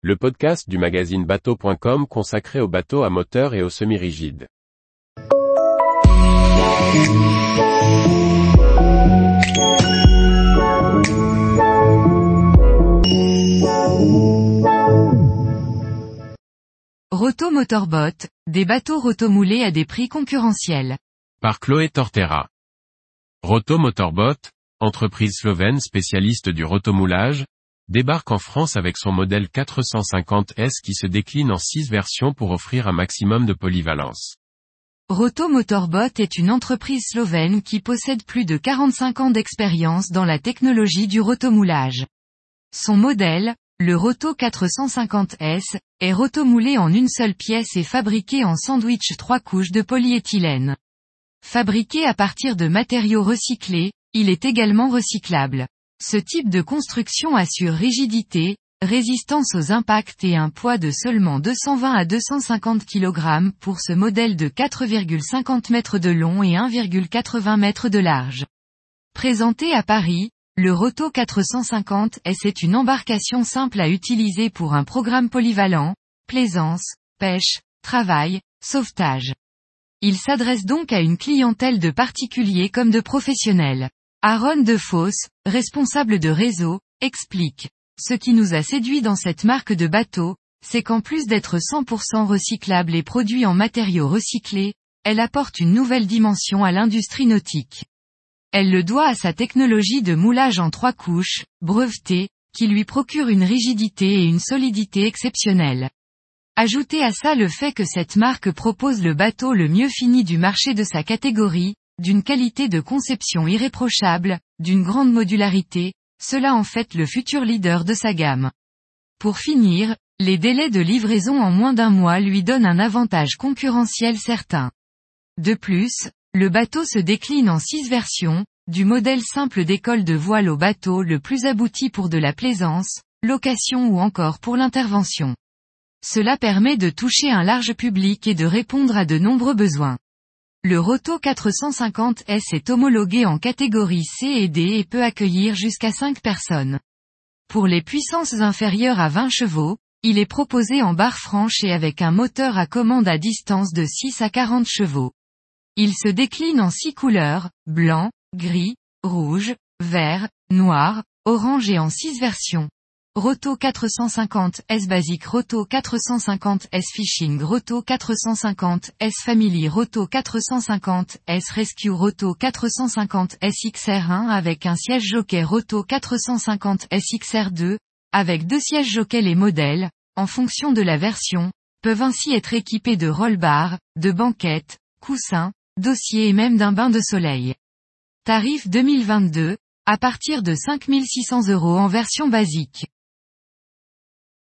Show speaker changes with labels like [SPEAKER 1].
[SPEAKER 1] le podcast du magazine bateau.com consacré aux bateaux à moteur et aux semi-rigides.
[SPEAKER 2] Roto Motorbot, des bateaux rotomoulés à des prix concurrentiels.
[SPEAKER 1] Par Chloé Tortera. Roto Motorbot, entreprise slovène spécialiste du rotomoulage, débarque en France avec son modèle 450S qui se décline en 6 versions pour offrir un maximum de polyvalence.
[SPEAKER 2] Roto Motorbot est une entreprise slovène qui possède plus de 45 ans d'expérience dans la technologie du rotomoulage. Son modèle, le Roto 450S, est rotomoulé en une seule pièce et fabriqué en sandwich trois couches de polyéthylène. Fabriqué à partir de matériaux recyclés, il est également recyclable. Ce type de construction assure rigidité, résistance aux impacts et un poids de seulement 220 à 250 kg pour ce modèle de 4,50 m de long et 1,80 m de large. Présenté à Paris, le Roto 450 S est une embarcation simple à utiliser pour un programme polyvalent, plaisance, pêche, travail, sauvetage. Il s'adresse donc à une clientèle de particuliers comme de professionnels. Aaron Defosse, responsable de réseau, explique. Ce qui nous a séduit dans cette marque de bateau, c'est qu'en plus d'être 100% recyclable et produit en matériaux recyclés, elle apporte une nouvelle dimension à l'industrie nautique. Elle le doit à sa technologie de moulage en trois couches, brevetée, qui lui procure une rigidité et une solidité exceptionnelles. Ajoutez à ça le fait que cette marque propose le bateau le mieux fini du marché de sa catégorie, d'une qualité de conception irréprochable, d'une grande modularité, cela en fait le futur leader de sa gamme. Pour finir, les délais de livraison en moins d'un mois lui donnent un avantage concurrentiel certain. De plus, le bateau se décline en six versions, du modèle simple d'école de voile au bateau le plus abouti pour de la plaisance, location ou encore pour l'intervention. Cela permet de toucher un large public et de répondre à de nombreux besoins. Le Roto 450S est homologué en catégorie C et D et peut accueillir jusqu'à 5 personnes. Pour les puissances inférieures à 20 chevaux, il est proposé en barre franche et avec un moteur à commande à distance de 6 à 40 chevaux. Il se décline en 6 couleurs, blanc, gris, rouge, vert, noir, orange et en 6 versions. Roto 450 S Basic Roto 450 S Fishing Roto 450 S Family Roto 450 S Rescue Roto 450 SXR1 avec un siège jockey Roto 450 SXR2, avec deux sièges jockey les modèles, en fonction de la version, peuvent ainsi être équipés de roll-bar, de banquettes, coussins, dossiers et même d'un bain de soleil. Tarif 2022, à partir de 5600 euros en version basique.